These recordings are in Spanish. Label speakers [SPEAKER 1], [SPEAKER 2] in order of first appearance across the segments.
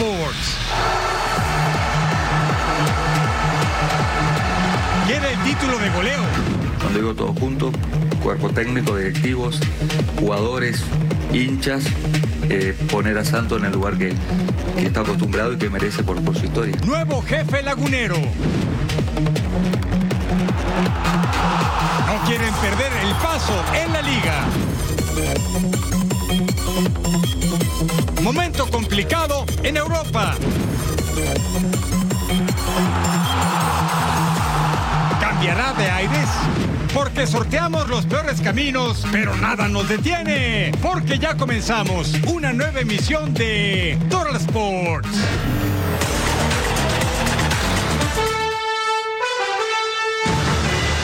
[SPEAKER 1] Sports. Quiere el título de goleo.
[SPEAKER 2] Cuando digo todo junto, cuerpo técnico, directivos, jugadores, hinchas, eh, poner a Santo en el lugar que, que está acostumbrado y que merece por, por su historia.
[SPEAKER 1] Nuevo jefe lagunero. No quieren perder el paso en la liga. Momento complicado en Europa. Cambiará de aires. Porque sorteamos los peores caminos, pero nada nos detiene. Porque ya comenzamos una nueva emisión de Total Sports.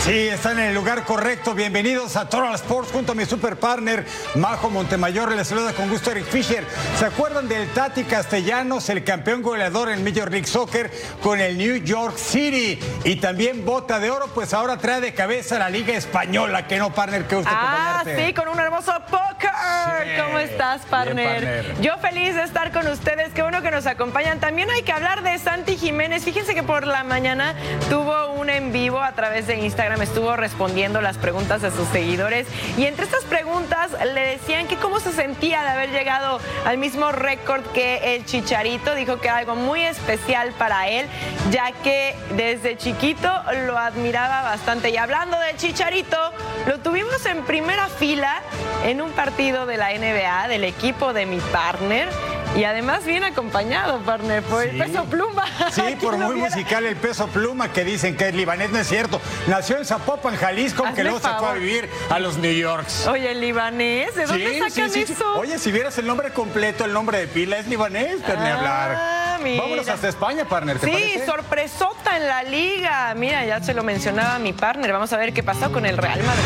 [SPEAKER 1] Sí, están en el lugar correcto. Bienvenidos a Total Sports junto a mi super partner Majo Montemayor. Les saluda con gusto Eric Fisher. ¿Se acuerdan del Tati Castellanos, el campeón goleador en Major League Soccer con el New York City? Y también bota de oro, pues ahora trae de cabeza la Liga Española. Que no, partner, que gusto
[SPEAKER 3] Ah,
[SPEAKER 1] acompañarte.
[SPEAKER 3] sí, con un hermoso póker.
[SPEAKER 1] Sí.
[SPEAKER 3] ¿Cómo estás, partner?
[SPEAKER 1] partner.
[SPEAKER 3] Yo feliz de estar con ustedes. Qué bueno que nos acompañan. También hay que hablar de Santi Jiménez. Fíjense que por la mañana tuvo un en vivo a través de Instagram. Estuvo respondiendo las preguntas de sus seguidores. Y entre estas preguntas le decían que cómo se sentía de haber llegado al mismo récord que el Chicharito. Dijo que era algo muy especial para él, ya que desde chiquito lo admiraba bastante. Y hablando del Chicharito, lo tuvimos en primera fila en un partido de la NBA del equipo de mi partner. Y además bien acompañado, partner, por el
[SPEAKER 1] Sí.
[SPEAKER 3] peso pluma.
[SPEAKER 1] Sí,
[SPEAKER 3] ¿Quién
[SPEAKER 1] por muy
[SPEAKER 3] viera?
[SPEAKER 1] musical el peso pluma que dicen que es libanés, no es cierto. Nació en Zapopan, Jalisco,
[SPEAKER 3] Hazme
[SPEAKER 1] que luego se fue a vivir a los New Yorks.
[SPEAKER 3] Oye, el libanés, ¿de dónde sacan eso?
[SPEAKER 1] Oye, si vieras el nombre completo, el nombre de pila es libanés, pero
[SPEAKER 3] Ah,
[SPEAKER 1] hablar.
[SPEAKER 3] mira.
[SPEAKER 1] Vámonos hasta España, partner, ¿te
[SPEAKER 3] Sí,
[SPEAKER 1] parece?
[SPEAKER 3] sorpresota en la liga. Mira, ya se lo mencionaba mi partner. Vamos a ver qué pasó con el Real Madrid.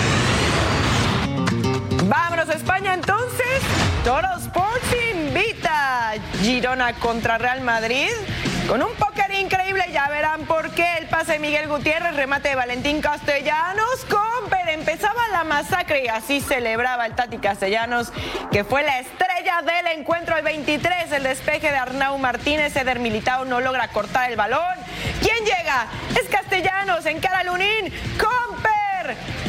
[SPEAKER 3] Vámonos a España entonces. Toro Sports invita Girona contra Real Madrid. Con un póker increíble, ya verán por qué. El pase de Miguel Gutiérrez, remate de Valentín Castellanos. Comper, empezaba la masacre y así celebraba el Tati Castellanos, que fue la estrella del encuentro al 23. El despeje de Arnau Martínez, Eder Militao no logra cortar el balón. ¿Quién llega? Es Castellanos, encara Lunín. Comper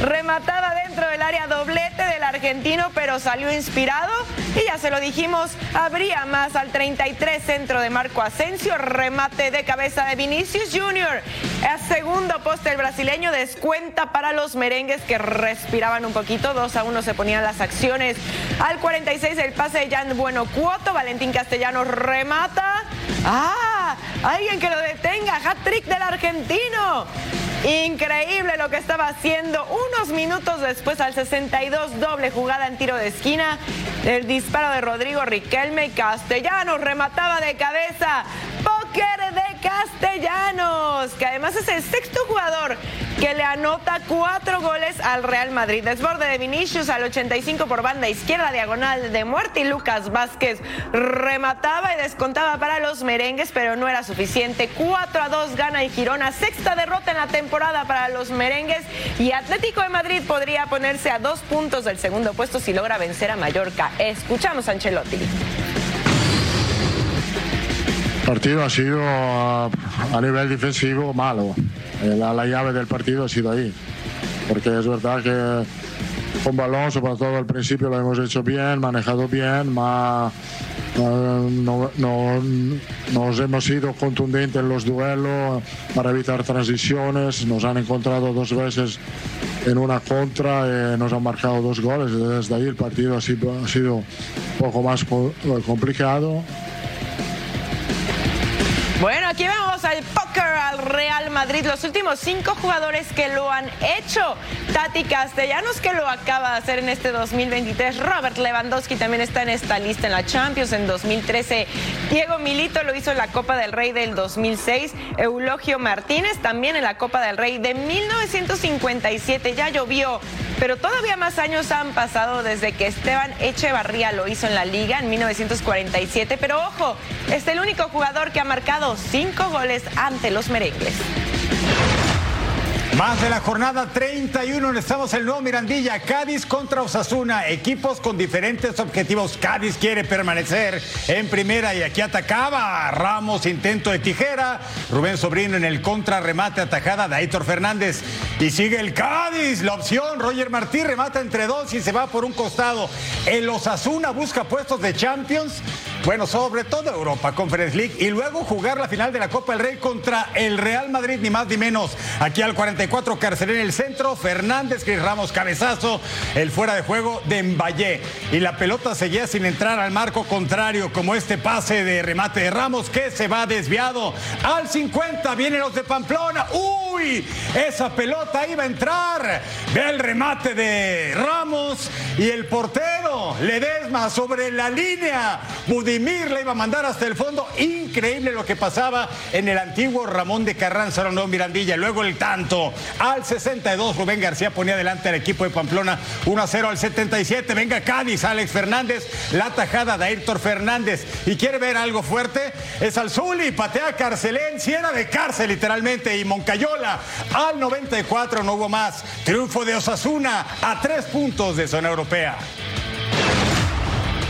[SPEAKER 3] rematada dentro del área doblete del argentino, pero salió inspirado y ya se lo dijimos, habría más al 33 centro de Marco Asensio, remate de cabeza de Vinicius Junior. El segundo poste el brasileño descuenta para los merengues que respiraban un poquito, 2 a 1 se ponían las acciones. Al 46 el pase de Jan Bueno Cuoto, Valentín Castellanos remata. ¡Ah! Alguien que lo detenga, hat-trick del argentino. Increíble lo que estaba haciendo. Unos minutos después, al 62, doble jugada en tiro de esquina. El disparo de Rodrigo Riquelme y Castellanos remataba de cabeza. Póker de Castellanos, que además es el sexto jugador que le anota cuatro goles al Real Madrid. Desborde de Vinicius al 85 por banda izquierda, diagonal de muerte. Y Lucas Vázquez remataba y descontaba para los merengues, pero no era suficiente. 4 a 2 gana el Girona. Sexta derrota en la temporada para los merengues. Y Atlético de Madrid podría ponerse a dos puntos del segundo puesto si logra vencer a Mallorca. Escuchamos a Ancelotti.
[SPEAKER 4] Partido ha sido a nivel defensivo malo. Eh, La, la llave del partido ha sido ahí. Porque es verdad que con balón, sobre todo al principio, lo hemos hecho bien, manejado bien, eh, no, no- nos hemos sido contundentes en los duelos para evitar transiciones. Nos han encontrado dos veces en una contra, eh, nos han marcado dos goles. Desde ahí el partido ha sido, ha sido un poco más co- complicado.
[SPEAKER 3] Bueno, aquí vamos al póker al Real Madrid. Los últimos cinco jugadores que lo han hecho. Tati Castellanos, que lo acaba de hacer en este 2023. Robert Lewandowski también está en esta lista en la Champions en 2013. Diego Milito lo hizo en la Copa del Rey del 2006. Eulogio Martínez también en la Copa del Rey de 1957. Ya llovió, pero todavía más años han pasado desde que Esteban Echevarría lo hizo en la liga en 1947. Pero ojo, es el único jugador que ha marcado cinco goles ante los merengues.
[SPEAKER 1] Más de la jornada 31, estamos el nuevo Mirandilla, Cádiz contra Osasuna, equipos con diferentes objetivos. Cádiz quiere permanecer en primera y aquí atacaba Ramos, intento de tijera, Rubén Sobrino en el contrarremate, atajada de Aitor Fernández y sigue el Cádiz, la opción, Roger Martí remata entre dos y se va por un costado. El Osasuna busca puestos de Champions, bueno, sobre todo Europa, Conference League y luego jugar la final de la Copa del Rey contra el Real Madrid, ni más ni menos. Aquí al 44 Carcelén en el centro, Fernández, Cris Ramos, cabezazo, el fuera de juego de Mbaye. Y la pelota seguía sin entrar al marco contrario, como este pase de remate de Ramos que se va desviado. Al 50 vienen los de Pamplona. Esa pelota iba a entrar. Ve el remate de Ramos y el portero Ledesma sobre la línea. Budimir le iba a mandar hasta el fondo. Increíble lo que pasaba en el antiguo Ramón de Carranza, no Mirandilla. Luego el tanto. Al 62, Rubén García ponía adelante al equipo de Pamplona 1 a 0 al 77. Venga Cádiz, Alex Fernández, la tajada de Ayrton Fernández. Y quiere ver algo fuerte, es al Zuli, patea Carcelén, si era de cárcel literalmente, y Moncayola al 94 no hubo más. Triunfo de Osasuna a tres puntos de zona europea.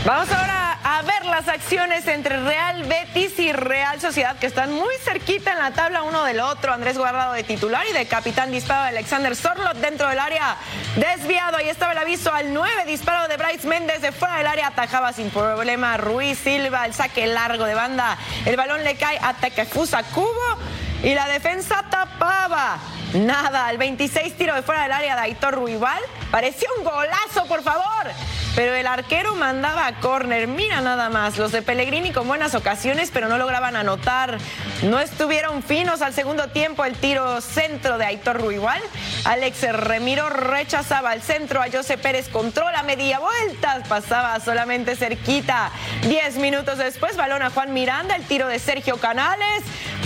[SPEAKER 3] Vamos ahora a ver las acciones entre Real Betis y Real Sociedad que están muy cerquita en la tabla uno del otro. Andrés Guardado de titular y de capitán disparo de Alexander Sorlot dentro del área. Desviado, ahí estaba el aviso al 9, disparo de Bryce Méndez de fuera del área, atajaba sin problema Ruiz Silva, el saque largo de banda. El balón le cae a Takefusa Cubo y la defensa tapaba. Nada, el 26 tiro de fuera del área de Aitor Ruibal. Parecía un golazo, por favor. Pero el arquero mandaba a córner. Mira nada más, los de Pellegrini con buenas ocasiones, pero no lograban anotar. No estuvieron finos al segundo tiempo el tiro centro de Aitor Ruibal. Alex Remiro rechazaba al centro a José Pérez, controla media vuelta, pasaba solamente cerquita. Diez minutos después, balón a Juan Miranda, el tiro de Sergio Canales.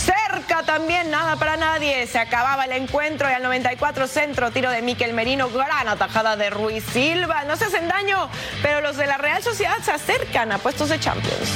[SPEAKER 3] Cerca también, nada para nadie. Se acababa el encuentro y al 94 centro, tiro de Miquel Merino, gran atajada de Ruiz Silva. No se hacen daño, pero los de la Real Sociedad se acercan a puestos de Champions.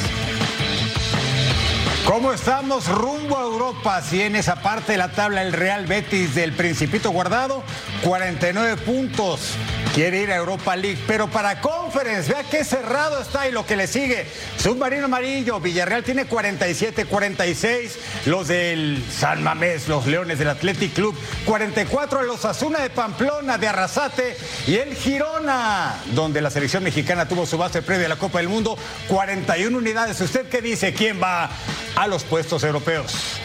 [SPEAKER 1] ¿Cómo estamos rumbo a Europa? Si en esa parte de la tabla el Real Betis del Principito Guardado, 49 puntos. Quiere ir a Europa League, pero para Conference, vea qué cerrado está y lo que le sigue. Submarino Amarillo, Villarreal tiene 47, 46. Los del San Mamés, los Leones del Athletic Club, 44. Los Asuna de Pamplona, de Arrasate y el Girona, donde la selección mexicana tuvo su base previa a la Copa del Mundo, 41 unidades. ¿Usted qué dice? ¿Quién va a los puestos europeos?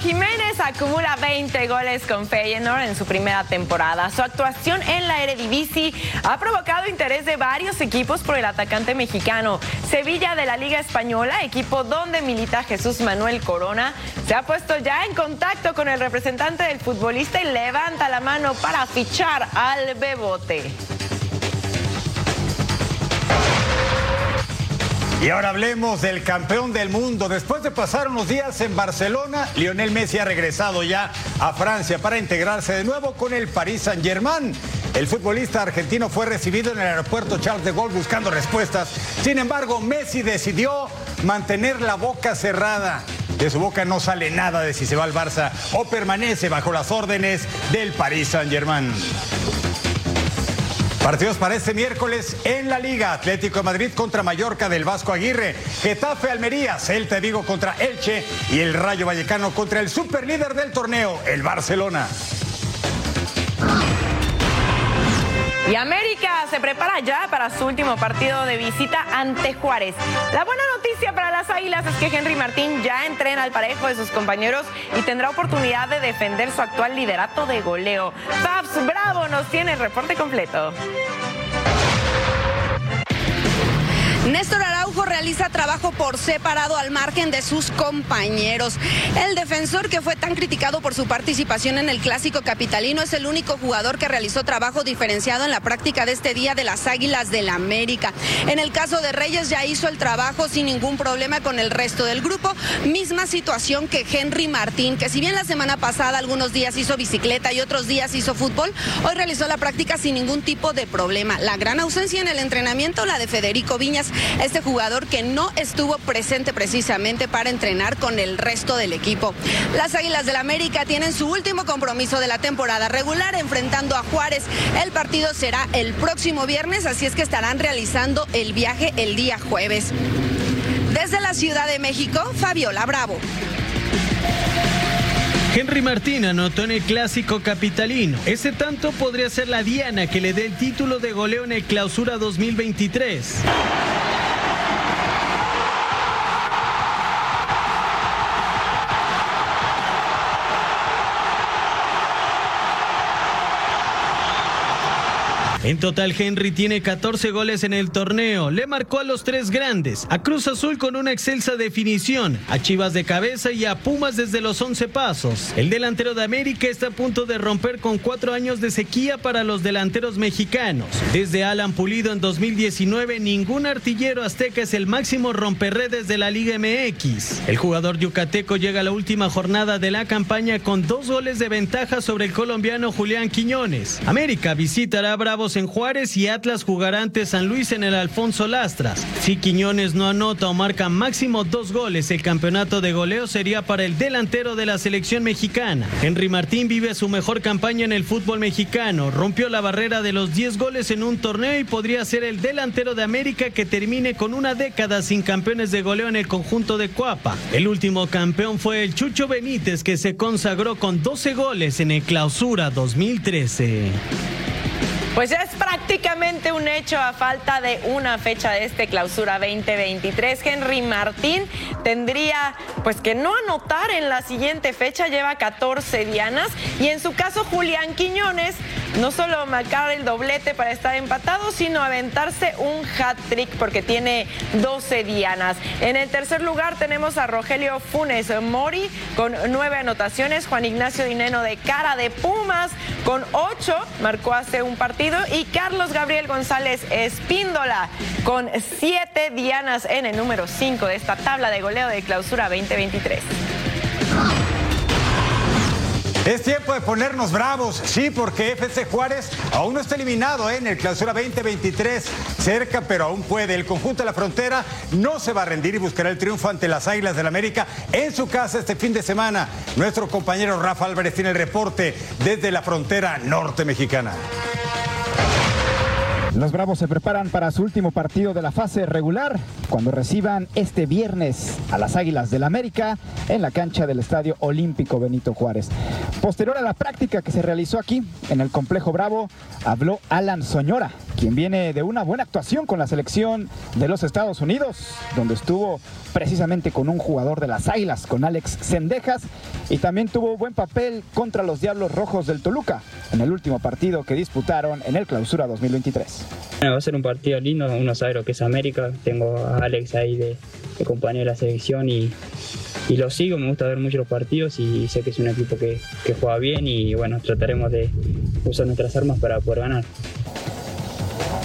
[SPEAKER 3] Jiménez acumula 20 goles con Feyenoord en su primera temporada. Su actuación en la Eredivisie ha provocado interés de varios equipos por el atacante mexicano. Sevilla de la Liga Española, equipo donde milita Jesús Manuel Corona, se ha puesto ya en contacto con el representante del futbolista y levanta la mano para fichar al Bebote.
[SPEAKER 1] Y ahora hablemos del campeón del mundo. Después de pasar unos días en Barcelona, Lionel Messi ha regresado ya a Francia para integrarse de nuevo con el Paris Saint-Germain. El futbolista argentino fue recibido en el aeropuerto Charles de Gaulle buscando respuestas. Sin embargo, Messi decidió mantener la boca cerrada. De su boca no sale nada de si se va al Barça o permanece bajo las órdenes del Paris Saint-Germain. Partidos para este miércoles en la Liga. Atlético de Madrid contra Mallorca del Vasco Aguirre. Getafe Almería. Celta Vigo contra Elche. Y el Rayo Vallecano contra el superlíder del torneo, el Barcelona.
[SPEAKER 3] Y América se prepara ya para su último partido de visita ante Juárez. La buena las Águilas es que Henry Martín ya entrena al parejo de sus compañeros y tendrá oportunidad de defender su actual liderato de goleo. Fabs Bravo nos tiene el reporte completo.
[SPEAKER 5] Néstor Araujo realiza trabajo por separado al margen de sus compañeros. El defensor que fue tan criticado por su participación en el clásico capitalino es el único jugador que realizó trabajo diferenciado en la práctica de este día de las Águilas del la América. En el caso de Reyes ya hizo el trabajo sin ningún problema con el resto del grupo. Misma situación que Henry Martín, que si bien la semana pasada algunos días hizo bicicleta y otros días hizo fútbol, hoy realizó la práctica sin ningún tipo de problema. La gran ausencia en el entrenamiento, la de Federico Viñas, este jugador que no estuvo presente precisamente para entrenar con el resto del equipo. Las Águilas del América tienen su último compromiso de la temporada regular enfrentando a Juárez. El partido será el próximo viernes, así es que estarán realizando el viaje el día jueves. Desde la Ciudad de México, Fabiola Bravo.
[SPEAKER 6] Henry Martín anotó en el clásico capitalino. Ese tanto podría ser la diana que le dé el título de goleo en el clausura 2023. En total, Henry tiene 14 goles en el torneo. Le marcó a los tres grandes, a Cruz Azul con una excelsa definición, a Chivas de cabeza y a Pumas desde los 11 pasos. El delantero de América está a punto de romper con cuatro años de sequía para los delanteros mexicanos. Desde Alan Pulido en 2019, ningún artillero azteca es el máximo romperredes de la Liga MX. El jugador yucateco llega a la última jornada de la campaña con dos goles de ventaja sobre el colombiano Julián Quiñones. América visitará a Bravos en Juárez y Atlas jugará ante San Luis en el Alfonso Lastras. Si Quiñones no anota o marca máximo dos goles, el campeonato de goleo sería para el delantero de la selección mexicana. Henry Martín vive su mejor campaña en el fútbol mexicano. Rompió la barrera de los 10 goles en un torneo y podría ser el delantero de América que termine con una década sin campeones de goleo en el conjunto de Cuapa. El último campeón fue el Chucho Benítez que se consagró con 12 goles en el Clausura 2013.
[SPEAKER 3] Pues es prácticamente un hecho a falta de una fecha de este clausura 2023. Henry Martín tendría pues que no anotar en la siguiente fecha, lleva 14 dianas y en su caso Julián Quiñones no solo marcar el doblete para estar empatado, sino aventarse un hat-trick porque tiene 12 dianas. En el tercer lugar tenemos a Rogelio Funes Mori con nueve anotaciones, Juan Ignacio Dineno de cara de Pumas con ocho, marcó hace un partido y Carlos Gabriel González Espíndola con siete dianas en el número 5 de esta tabla de goleo de clausura 2023.
[SPEAKER 1] Es tiempo de ponernos bravos, sí, porque FC Juárez aún no está eliminado ¿eh? en el clausura 2023, cerca, pero aún puede. El conjunto de la frontera no se va a rendir y buscará el triunfo ante las Águilas del América en su casa este fin de semana. Nuestro compañero Rafa Álvarez tiene el reporte desde la frontera norte mexicana.
[SPEAKER 7] Los Bravos se preparan para su último partido de la fase regular cuando reciban este viernes a las Águilas del América en la cancha del Estadio Olímpico Benito Juárez. Posterior a la práctica que se realizó aquí en el Complejo Bravo, habló Alan Soñora, quien viene de una buena actuación con la selección de los Estados Unidos, donde estuvo precisamente con un jugador de las Águilas, con Alex Sendejas, y también tuvo buen papel contra los Diablos Rojos del Toluca en el último partido que disputaron en el Clausura 2023.
[SPEAKER 8] va a ser un partido lindo, uno sabe lo que es América, tengo a Alex ahí de, compañero de la selección y, lo sigo, me gusta ver mucho los partidos y sé que es un equipo que juega bien y bueno, trataremos de usar nuestras armas para poder ganar.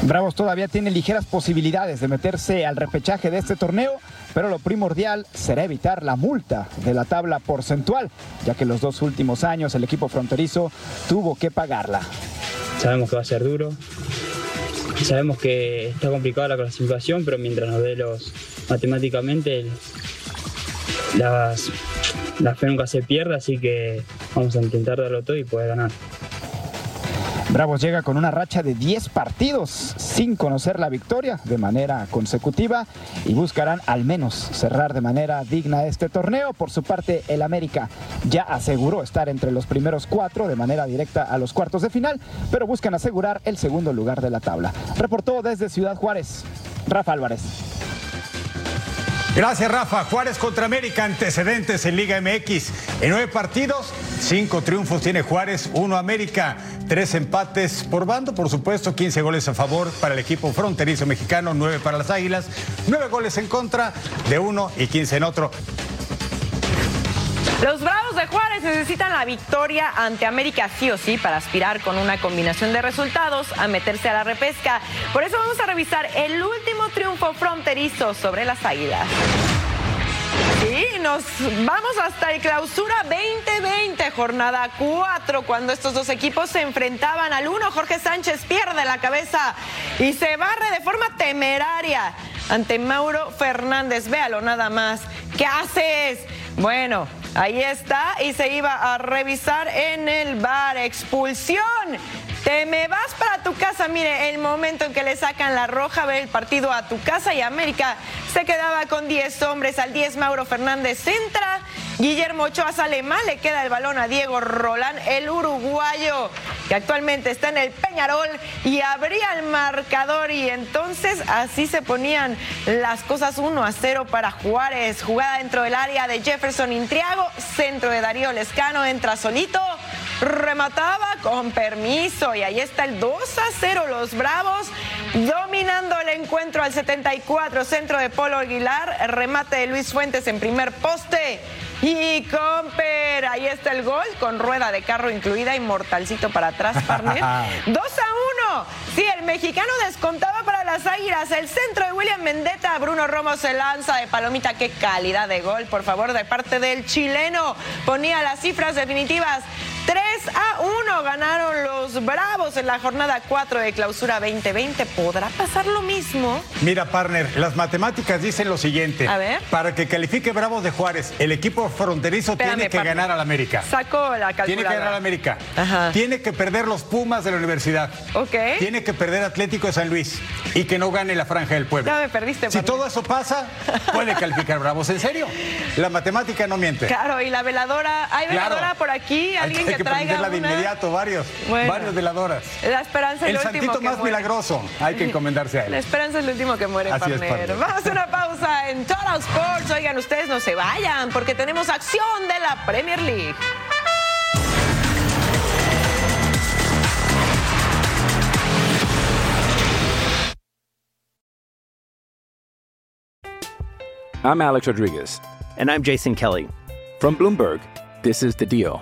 [SPEAKER 7] Bravos todavía tiene ligeras posibilidades de meterse al repechaje de este torneo, pero lo primordial será evitar la multa de la tabla porcentual, ya que los dos últimos años el equipo fronterizo tuvo que pagarla.
[SPEAKER 8] Sabemos que va a ser duro, sabemos que está complicada la clasificación, pero mientras nos dé los matemáticamente la fe nunca se pierde, así que vamos a intentar darlo todo y poder ganar.
[SPEAKER 7] Bravos llega con una racha de 10 partidos sin conocer la victoria de manera consecutiva y buscarán al menos cerrar de manera digna este torneo. Por su parte, el América ya aseguró estar entre los primeros cuatro de manera directa a los cuartos de final, pero buscan asegurar el segundo lugar de la tabla. Reportó desde Ciudad Juárez, Rafa Álvarez.
[SPEAKER 1] Gracias, Rafa. Juárez contra América, antecedentes en Liga MX. En nueve partidos, cinco triunfos tiene Juárez, uno América, tres empates por bando, por supuesto, 15 goles a favor para el equipo fronterizo mexicano, nueve para las Águilas, nueve goles en contra de uno y 15 en otro.
[SPEAKER 3] Los Bravos de Juárez necesitan la victoria ante América sí o sí para aspirar con una combinación de resultados a meterse a la repesca. Por eso vamos a revisar el último triunfo fronterizo sobre las Águilas. Sí, nos vamos hasta el clausura 2020, jornada 4, cuando estos dos equipos se enfrentaban al uno. Jorge Sánchez pierde la cabeza y se barre de forma temeraria ante Mauro Fernández. Véalo nada más. ¿Qué haces? Bueno, ahí está y se iba a revisar en el bar. Expulsión. Te me vas para tu casa. Mire, el momento en que le sacan la roja, ve el partido a tu casa y América se quedaba con 10 hombres. Al 10 Mauro Fernández entra. Guillermo Ochoa sale mal, le queda el balón a Diego Rolán, el uruguayo, que actualmente está en el Peñarol y abría el marcador y entonces así se ponían las cosas 1 a 0 para Juárez. Jugada dentro del área de Jefferson Intriago, centro de Darío Lescano, entra solito, remataba con permiso y ahí está el 2 a 0 los Bravos dominando el encuentro al 74 centro de Polo Aguilar remate de Luis Fuentes en primer poste y Comper, ahí está el gol con rueda de carro incluida y mortalcito para atrás, partner. 2 a 1. Sí, el mexicano descontaba para las Águilas. El centro de William Mendetta. Bruno Romo se lanza de palomita. Qué calidad de gol, por favor, de parte del chileno. Ponía las cifras definitivas. 3 a 1 ganaron los Bravos en la jornada 4 de clausura 2020. ¿Podrá pasar lo mismo?
[SPEAKER 1] Mira, partner, las matemáticas dicen lo siguiente.
[SPEAKER 3] A ver.
[SPEAKER 1] Para que califique Bravos de Juárez, el equipo fronterizo
[SPEAKER 3] Espérame,
[SPEAKER 1] tiene que
[SPEAKER 3] partner.
[SPEAKER 1] ganar al América.
[SPEAKER 3] Sacó la calculadora.
[SPEAKER 1] Tiene que ganar al América. Tiene que perder los Pumas de la universidad.
[SPEAKER 3] Ok.
[SPEAKER 1] Tiene que perder Atlético de San Luis y que no gane la Franja del Pueblo.
[SPEAKER 3] Ya me perdiste,
[SPEAKER 1] Si
[SPEAKER 3] partner.
[SPEAKER 1] todo eso pasa, puede calificar Bravos. ¿En serio? La matemática no miente.
[SPEAKER 3] Claro, y la veladora. ¿Hay
[SPEAKER 1] Claro.
[SPEAKER 3] veladora por aquí? ¿Alguien
[SPEAKER 1] que,
[SPEAKER 3] que,
[SPEAKER 1] hay que
[SPEAKER 3] traiga
[SPEAKER 1] prenderla de inmediato, varios.
[SPEAKER 3] Bueno.
[SPEAKER 1] Varios veladoras.
[SPEAKER 3] La esperanza es
[SPEAKER 1] El
[SPEAKER 3] lo último
[SPEAKER 1] santito
[SPEAKER 3] que
[SPEAKER 1] más
[SPEAKER 3] muere.
[SPEAKER 1] milagroso. Hay que encomendarse a
[SPEAKER 3] La
[SPEAKER 1] él.
[SPEAKER 3] esperanza es lo último que muere,
[SPEAKER 1] Así es.
[SPEAKER 3] Vamos a una pausa en Total Sports. Oigan, ustedes no se vayan porque tenemos acción de la Premier League.
[SPEAKER 9] I'm Alex Rodriguez.
[SPEAKER 10] And I'm Jason Kelly.
[SPEAKER 9] From Bloomberg, this is The Deal.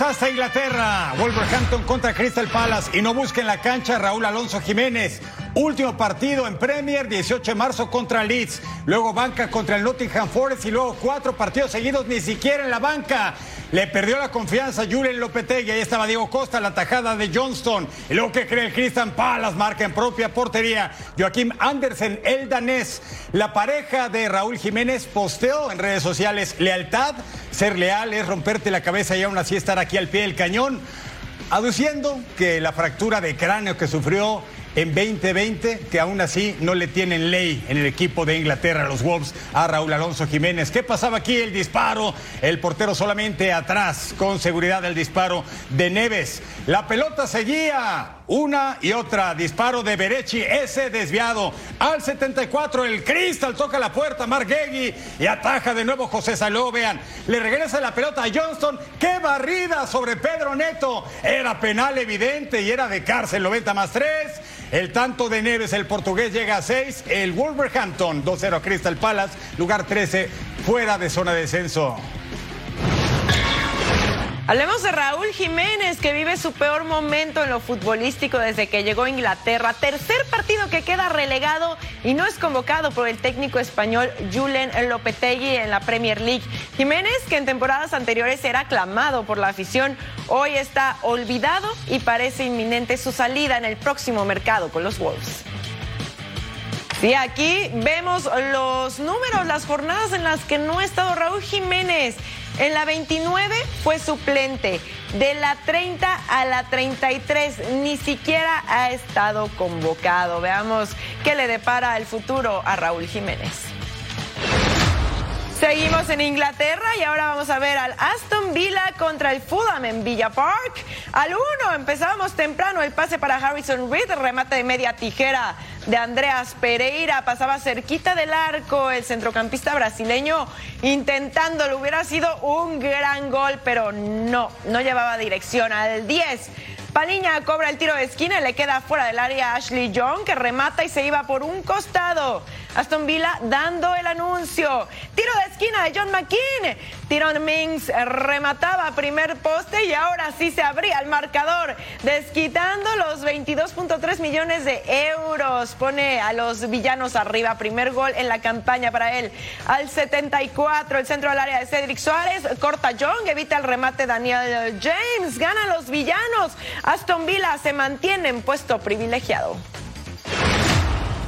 [SPEAKER 1] Hasta Inglaterra. Wolverhampton contra Crystal Palace. Y no busquen la cancha Raúl Alonso Jiménez. Último partido en Premier, 18 de marzo contra Leeds. Luego banca contra el Nottingham Forest y luego cuatro partidos seguidos, ni siquiera en la banca. Le perdió la confianza a Julen Lopetegui. Ahí estaba Diego Costa, la tajada de Johnston. Y luego que cree el Crystal Palace, marca en propia portería. Joaquim Andersen, el danés. La pareja de Raúl Jiménez posteó en redes sociales lealtad. Ser leal es romperte la cabeza y aún así estar aquí al pie del cañón. Aduciendo que la fractura de cráneo que sufrió en 2020, que aún así no le tienen ley en el equipo de Inglaterra, los Wolves, a Raúl Alonso Jiménez. ¿Qué pasaba aquí? El disparo, el portero solamente atrás, con seguridad el disparo de Neves. La pelota seguía, una y otra, disparo de Berechi, ese desviado. Al 74, el Crystal toca la puerta, Marguegui, y ataja de nuevo José Saló, vean. Le regresa la pelota a Johnston, qué barrida sobre Pedro Neto. Era penal evidente y era de cárcel, 90 más 3. El tanto de Neves, el portugués, llega a 6. El Wolverhampton, 2-0 a Crystal Palace, lugar 13, fuera de zona de descenso.
[SPEAKER 3] Hablemos de Raúl Jiménez, que vive su peor momento en lo futbolístico desde que llegó a Inglaterra. Tercer partido que queda relegado y no es convocado por el técnico español Julen Lopetegui en la Premier League. Jiménez, que en temporadas anteriores era aclamado por la afición, hoy está olvidado y parece inminente su salida en el próximo mercado con los Wolves. Sí, aquí vemos los números, las jornadas en las que no ha estado Raúl Jiménez. En la 29 fue suplente. De la 30 a la 33 ni siquiera ha estado convocado. Veamos qué le depara el futuro a Raúl Jiménez. Seguimos en Inglaterra y ahora vamos a ver al Aston Villa contra el Fulham en Villa Park. Al 1 empezábamos temprano el pase para Harrison Reed, remate de media tijera de Andreas Pereira, pasaba cerquita del arco el centrocampista brasileño intentándolo, hubiera sido un gran gol, pero no, no llevaba dirección al 10. Paliña cobra el tiro de esquina y le queda fuera del área Ashley Young, que remata y se iba por un costado. Aston Villa dando el anuncio. Tiro de esquina de John McKean. Tiron Mings remataba primer poste y ahora sí se abría el marcador, desquitando los 22.3 millones de euros. Pone a los villanos arriba. Primer gol en la campaña para él. Al 74, el centro del área de Cedric Suárez. Corta Young, evita el remate Daniel James. Gana los villanos. Aston Villa se mantiene en puesto privilegiado.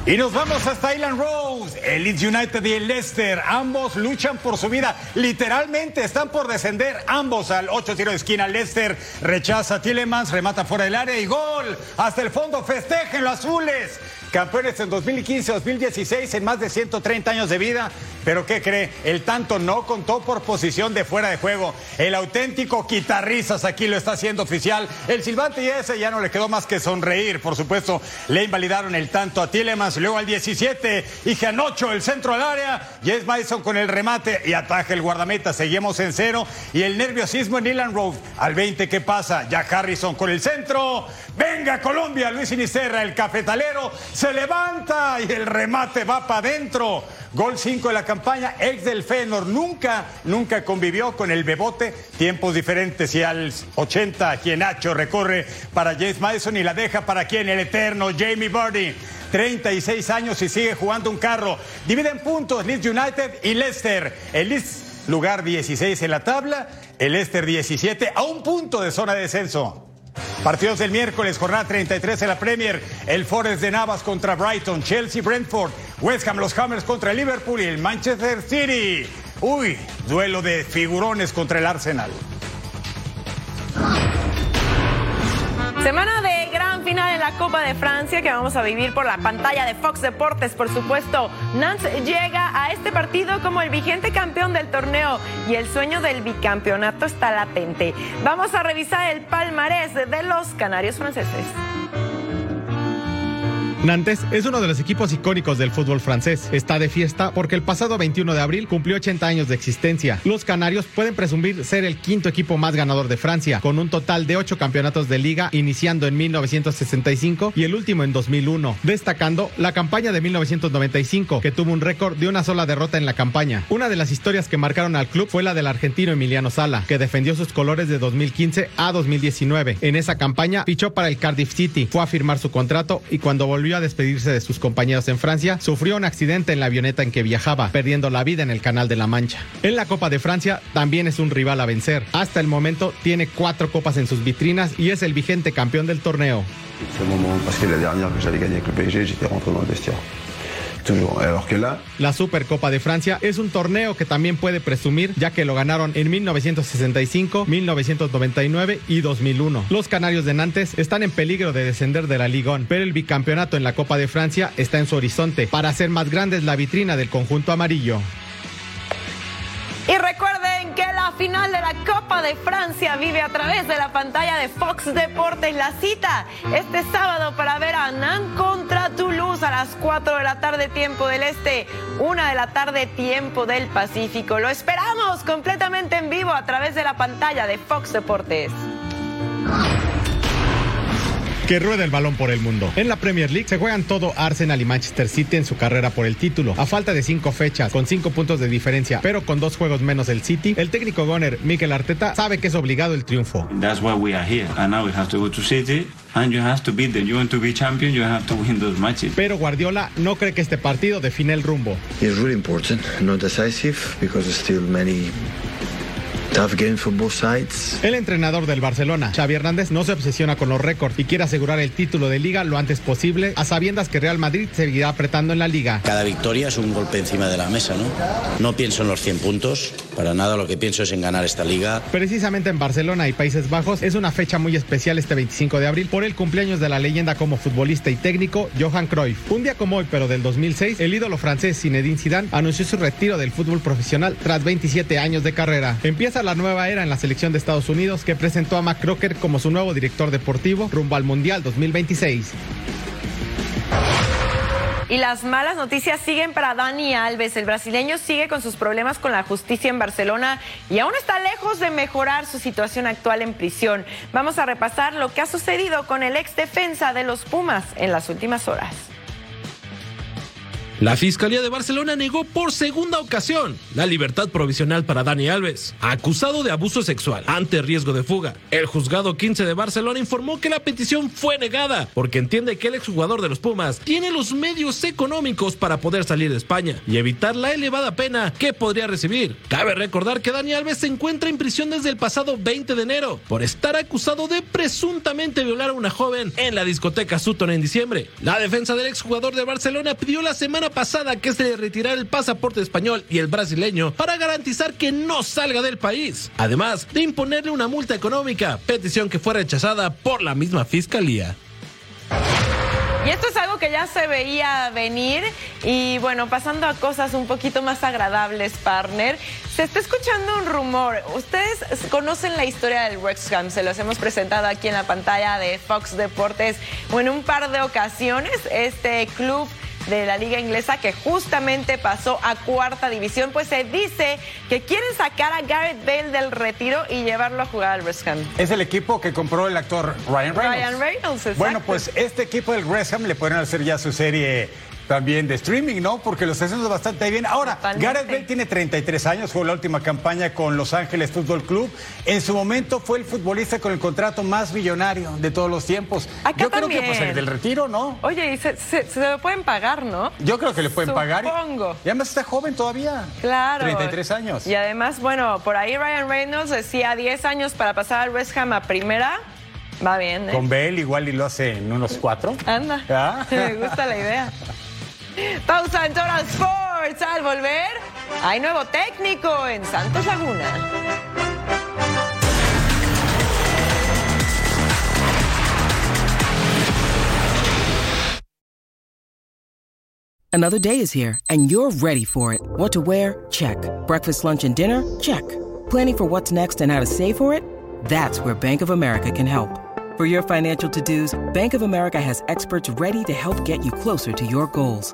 [SPEAKER 1] Y nos vamos hasta Island Rose. El Leeds United y el Leicester, ambos luchan por su vida. Literalmente están por descender ambos al 8 tiro de esquina. Leicester rechaza a Tillemans, remata fuera del área y gol. Hasta el fondo festejen los azules. Campeones en 2015-2016 en más de 130 años de vida. Pero ¿qué cree? El tanto no contó por posición de fuera de juego. El auténtico quitarrizas aquí lo está haciendo oficial. El silbante y ese ya no le quedó más que sonreír. Por supuesto, le invalidaron el tanto a Tillemans. Luego al 17, y Janocho, el centro al área. Jess Mason con el remate y ataja el guardameta. Seguimos en cero. Y el nerviosismo en Ilan Road. Al 20, ¿qué pasa? Jack Harrison con el centro. Venga Colombia, Luis Sinisterra, el cafetalero, se levanta y el remate va para adentro. Gol 5 de la campaña, ex del Fenor, nunca, nunca convivió con el Bebote, tiempos diferentes y al 80 Nacho recorre para James Madison y la deja para quien, el eterno Jamie Birdie. 36 años y sigue jugando un carro. Dividen puntos Leeds United y Leicester. El Leeds lugar 16 en la tabla, el Leicester 17 a un punto de zona de descenso. Partidos del miércoles, jornada 33 en la Premier. El Forest de Navas contra Brighton, Chelsea, Brentford, West Ham, los Hammers contra Liverpool y el Manchester City. Uy, duelo de figurones contra el Arsenal.
[SPEAKER 3] Semana de gran final en la Copa de Francia que vamos a vivir por la pantalla de Fox Deportes, por supuesto. Nantes llega a este partido como el vigente campeón del torneo y el sueño del bicampeonato está latente. Vamos a revisar el palmarés de los canarios franceses.
[SPEAKER 11] Nantes es uno de los equipos icónicos del fútbol francés. Está de fiesta porque el pasado 21 de abril cumplió 80 años de existencia. Los canarios pueden presumir ser el quinto equipo más ganador de Francia, con un total de 8 campeonatos de liga iniciando en 1965 y el último en 2001, destacando la campaña de 1995, que tuvo un récord de una sola derrota en la campaña. Una de las historias que marcaron al club fue la del argentino Emiliano Sala, que defendió sus colores de 2015 a 2019. En esa campaña fichó para el Cardiff City, fue a firmar su contrato y cuando volvió a despedirse de sus compañeros en Francia, sufrió un accidente en la avioneta en que viajaba, perdiendo la vida en el Canal de la Mancha. En la Copa de Francia también es un rival a vencer. Hasta el momento tiene cuatro copas en sus vitrinas y es el vigente campeón del torneo. La Supercopa de Francia es un torneo que también puede presumir, ya que lo ganaron en 1965, 1999 y 2001. Los Canarios de Nantes están en peligro de descender de la Ligón, pero el bicampeonato en la Copa de Francia está en su horizonte para hacer más grande la vitrina del conjunto amarillo.
[SPEAKER 3] Y final de la Copa de Francia vive a través de la pantalla de Fox Deportes. La cita este sábado para ver a Nan contra Toulouse a las 4 de la tarde tiempo del Este, 1 de la tarde tiempo del Pacífico. Lo esperamos completamente en vivo a través de la pantalla de Fox Deportes
[SPEAKER 11] que rueda el balón por el mundo. En la Premier League se juegan todo Arsenal y Manchester City en su carrera por el título. A falta de cinco fechas, con cinco puntos de diferencia, pero con dos juegos menos el City, el técnico Goner Mikel Arteta sabe que es obligado el triunfo.
[SPEAKER 12] That's why we are here. And now we have to go to City and you have to beat them. You want to be champion, you have to win those matches.
[SPEAKER 11] Pero Guardiola no cree que este partido define el rumbo.
[SPEAKER 13] It's really important, not decisive because there's still many
[SPEAKER 11] El entrenador del Barcelona, Xavi Hernández, no se obsesiona con los récords y quiere asegurar el título de liga lo antes posible, a sabiendas que Real Madrid seguirá apretando en la liga.
[SPEAKER 13] Cada victoria es un golpe encima de la mesa, ¿no? No pienso en los 100 puntos, para nada lo que pienso es en ganar esta liga.
[SPEAKER 11] Precisamente en Barcelona y Países Bajos es una fecha muy especial este 25 de abril por el cumpleaños de la leyenda como futbolista y técnico Johan Cruyff. Un día como hoy, pero del 2006, el ídolo francés Zinedine Zidane anunció su retiro del fútbol profesional tras 27 años de carrera. Empieza la nueva era en la selección de Estados Unidos que presentó a Mac Crocker como su nuevo director deportivo rumbo al Mundial 2026.
[SPEAKER 3] Y las malas noticias siguen para Dani Alves. El brasileño sigue con sus problemas con la justicia en Barcelona y aún está lejos de mejorar su situación actual en prisión. Vamos a repasar lo que ha sucedido con el ex defensa de los Pumas en las últimas horas.
[SPEAKER 14] La Fiscalía de Barcelona negó por segunda ocasión la libertad provisional para Dani Alves, acusado de abuso sexual ante riesgo de fuga. El juzgado 15 de Barcelona informó que la petición fue negada porque entiende que el exjugador de los Pumas tiene los medios económicos para poder salir de España y evitar la elevada pena que podría recibir. Cabe recordar que Dani Alves se encuentra en prisión desde el pasado 20 de enero por estar acusado de presuntamente violar a una joven en la discoteca Sutton en diciembre. La defensa del exjugador de Barcelona pidió la semana pasada que se le retirara el pasaporte español y el brasileño para garantizar que no salga del país, además de imponerle una multa económica, petición que fue rechazada por la misma fiscalía.
[SPEAKER 3] Y esto es algo que ya se veía venir y bueno, pasando a cosas un poquito más agradables, partner, se está escuchando un rumor. Ustedes conocen la historia del Wrexham, se los hemos presentado aquí en la pantalla de Fox Deportes o en un par de ocasiones. Este club de la liga inglesa que justamente pasó a cuarta división, pues se dice que quieren sacar a Gareth Bale del retiro y llevarlo a jugar al West Ham.
[SPEAKER 1] Es el equipo que compró el actor Ryan Reynolds.
[SPEAKER 3] Ryan Reynolds, exacto.
[SPEAKER 1] Bueno, pues este equipo del West Ham le pueden hacer ya su serie también de streaming, ¿no? Porque lo está haciendo bastante bien. Ahora, Gareth Bale tiene 33 años, fue la última campaña con Los Ángeles Fútbol Club. En su momento fue el futbolista con el contrato más millonario de todos los tiempos.
[SPEAKER 3] Acá
[SPEAKER 1] Yo creo que pues el del retiro, ¿no?
[SPEAKER 3] Oye, y se, se, se lo pueden pagar, ¿no?
[SPEAKER 1] Yo creo que le pueden pagar.
[SPEAKER 3] Supongo.
[SPEAKER 1] Y además está joven todavía.
[SPEAKER 3] Claro.
[SPEAKER 1] 33 años.
[SPEAKER 3] Y además, bueno, por ahí Ryan Reynolds decía 10 años para pasar al West Ham a primera. Va bien, ¿eh?
[SPEAKER 1] Con Bale igual y lo hace en unos cuatro.
[SPEAKER 3] Anda.
[SPEAKER 1] ¿Ah?
[SPEAKER 3] Me gusta la idea. Pausa en Total Sports. Al volver, hay nuevo técnico en Santos Laguna.
[SPEAKER 15] Another day is here, and you're ready for it. What to wear? Check. Breakfast, lunch, and dinner? Check. Planning for what's next and how to save for it? That's where Bank of America can help. For your financial to dos, Bank of America has experts ready to help get you closer to your goals.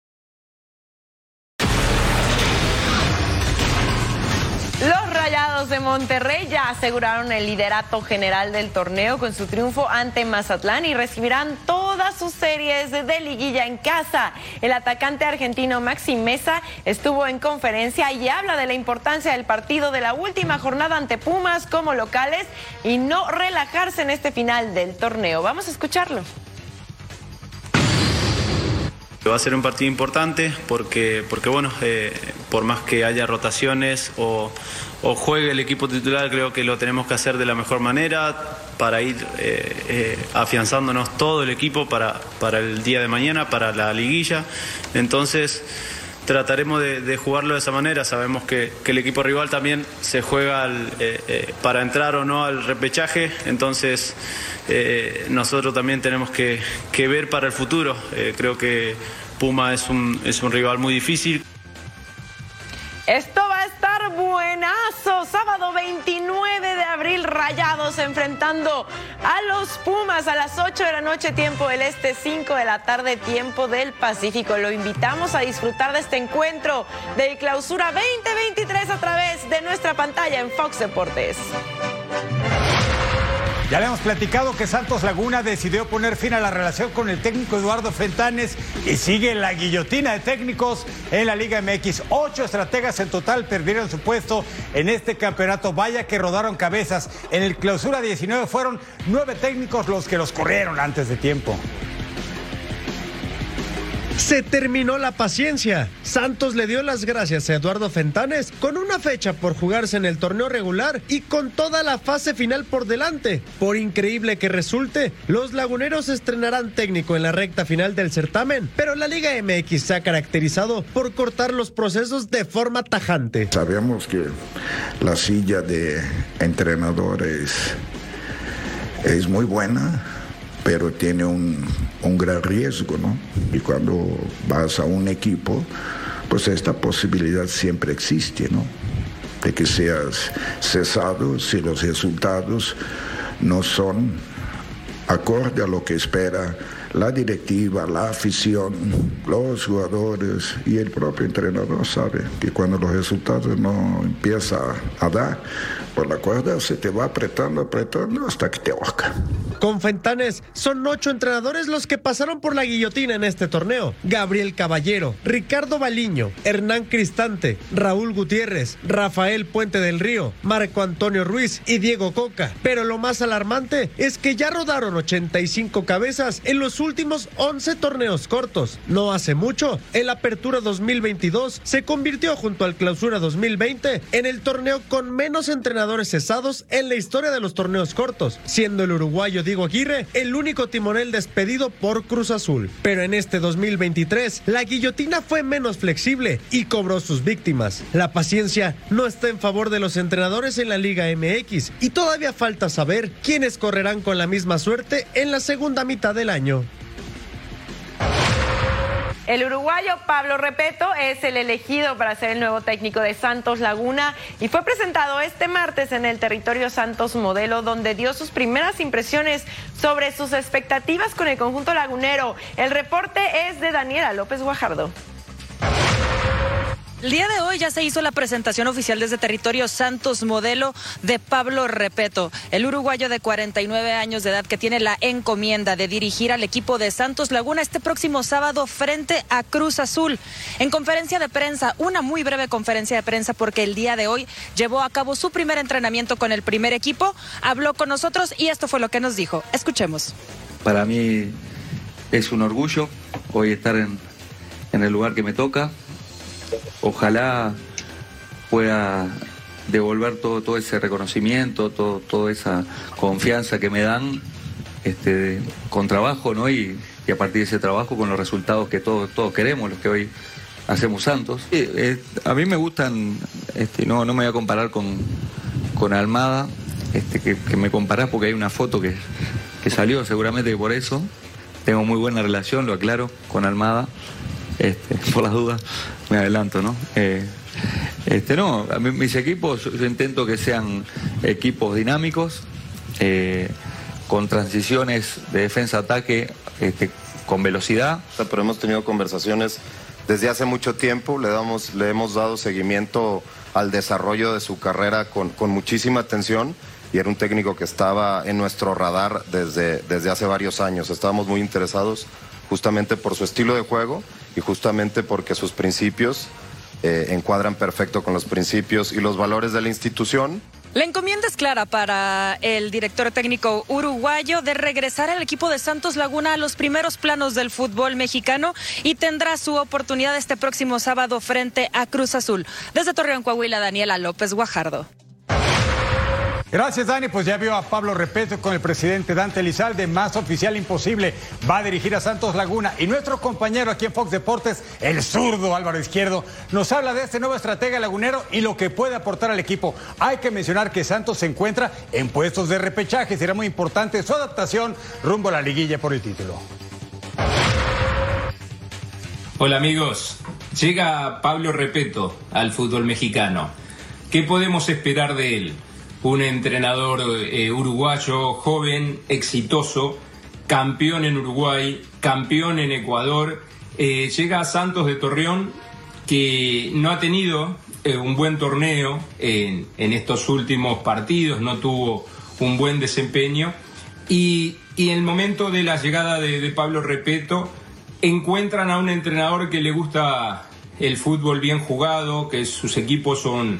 [SPEAKER 3] De Monterrey ya aseguraron el liderato general del torneo con su triunfo ante Mazatlán y recibirán todas sus series de liguilla en casa. El atacante argentino Maxi Mesa estuvo en conferencia y habla de la importancia del partido de la última jornada ante Pumas como locales y no relajarse en este final del torneo. Vamos a escucharlo.
[SPEAKER 16] Va a ser un partido importante porque, porque bueno, eh, por más que haya rotaciones o, o, juegue el equipo titular, creo que lo tenemos que hacer de la mejor manera para ir eh, eh, afianzándonos todo el equipo para, para el día de mañana, para la liguilla. Entonces trataremos de, jugarlo de esa manera. Sabemos que, que, el equipo rival también se juega al, para entrar o no al repechaje, entonces eh, nosotros también tenemos que, que, ver para el futuro. Eh, creo que Puma es un, es un rival muy difícil.
[SPEAKER 3] Esto buenazo. Sábado 29 de abril, Rayados enfrentando a los Pumas a las 8 de la noche, tiempo del Este, 5 de la tarde, tiempo del Pacífico. Lo invitamos a disfrutar de este encuentro de Clausura 2023 a través de nuestra pantalla en Fox Deportes.
[SPEAKER 1] Ya le hemos platicado que Santos Laguna decidió poner fin a la relación con el técnico Eduardo Fentanes y sigue la guillotina de técnicos en la Liga MX. Ocho estrategas en total perdieron su puesto en este campeonato. Vaya que rodaron cabezas. En el clausura 19 fueron nueve técnicos los que los corrieron antes de tiempo.
[SPEAKER 17] Se terminó la paciencia. Santos le dio las gracias a Eduardo Fentanes con una fecha por jugarse en el torneo regular y con toda la fase final por delante. Por increíble que resulte, los laguneros estrenarán técnico en la recta final del certamen, pero la Liga MX se ha caracterizado por cortar los procesos de forma tajante.
[SPEAKER 18] Sabemos que la silla de entrenadores es muy buena pero tiene un, un, gran riesgo, ¿no? Y cuando vas a un equipo, pues esta posibilidad siempre existe, ¿no? De que seas cesado si los resultados no son acorde a lo que espera la directiva, la afición, los jugadores y el propio entrenador sabe que cuando los resultados no empiezan a dar, la cuerda se te va apretando, apretando hasta que te ahorca.
[SPEAKER 17] Con Fentanes son ocho entrenadores los que pasaron por la guillotina en este torneo. Gabriel Caballero, Ricardo Baliño, Hernán Cristante, Raúl Gutiérrez, Rafael Puente del Río, Marco Antonio Ruiz y Diego Coca. Pero lo más alarmante es que ya rodaron 85 cabezas en los últimos 11 torneos cortos. No hace mucho, el Apertura 2022 se convirtió junto al Clausura 2020 en el torneo con menos entrenadores cesados en la historia de los torneos cortos, siendo el uruguayo Diego Aguirre el único timonel despedido por Cruz Azul. Pero en este 2023, la guillotina fue menos flexible y cobró sus víctimas. La paciencia no está en favor de los entrenadores en la Liga MX y todavía falta saber quiénes correrán con la misma suerte en la segunda mitad del año.
[SPEAKER 3] El uruguayo Pablo Repeto es el elegido para ser el nuevo técnico de Santos Laguna y fue presentado este martes en el territorio Santos Modelo donde dio sus primeras impresiones sobre sus expectativas con el conjunto lagunero. El reporte es de Daniela López Guajardo.
[SPEAKER 19] El día de hoy ya se hizo la presentación oficial desde territorio Santos Modelo de Pablo Repeto, el uruguayo de 49 años de edad que tiene la encomienda de dirigir al equipo de Santos Laguna este próximo sábado frente a Cruz Azul. En conferencia de prensa, una muy breve conferencia de prensa porque el día de hoy llevó a cabo su primer entrenamiento con el primer equipo, habló con nosotros y esto fue lo que nos dijo. Escuchemos.
[SPEAKER 2] Para mí es un orgullo hoy estar en, en el lugar que me toca ojalá pueda devolver todo, todo ese reconocimiento, todo, toda esa confianza que me dan este, con trabajo, ¿no? Y, a partir de ese trabajo con los resultados que todos, todos queremos, los que hoy hacemos santos. Eh, a mí me gustan, este, no, no me voy a comparar con, con Almada, este, que, me comparás porque hay una foto que, que salió seguramente por eso. Tengo muy buena relación, lo aclaro, con Almada. Este, por las dudas me adelanto, ¿no? Eh, este, no, mis equipos yo intento que sean equipos dinámicos, eh, con transiciones de defensa-ataque este, con velocidad.
[SPEAKER 20] Pero hemos tenido conversaciones desde hace mucho tiempo, le, damos, le hemos dado seguimiento al desarrollo de su carrera con, con muchísima atención y era un técnico que estaba en nuestro radar desde, desde hace varios años. Estábamos muy interesados justamente por su estilo de juego y justamente porque sus principios eh, encuadran perfecto con los principios y los valores de la institución.
[SPEAKER 19] La encomienda es clara para el director técnico uruguayo de regresar al equipo de Santos Laguna a los primeros planos del fútbol mexicano y tendrá su oportunidad este próximo sábado frente a Cruz Azul. Desde Torreón, Coahuila, Daniela López Guajardo.
[SPEAKER 1] Gracias, Dani. Pues ya vio a Pablo Repeto con el presidente Dante Lizalde, más oficial imposible. Va a dirigir a Santos Laguna. Y nuestro compañero aquí en Fox Deportes, el zurdo Álvaro Izquierdo, nos habla de este nuevo estratega lagunero y lo que puede aportar al equipo. Hay que mencionar que Santos se encuentra en puestos de repechaje. Será muy importante su adaptación rumbo a la liguilla por el título.
[SPEAKER 21] Hola amigos, llega Pablo Repeto al fútbol mexicano. ¿Qué podemos esperar de él? Un entrenador eh, uruguayo joven, exitoso, campeón en Uruguay, campeón en Ecuador. Eh, llega a Santos de Torreón, que no ha tenido eh, un buen torneo en, en, estos últimos partidos, no tuvo un buen desempeño. Y, y en el momento de la llegada de, de Pablo Repeto, encuentran a un entrenador que le gusta el fútbol bien jugado, que sus equipos son,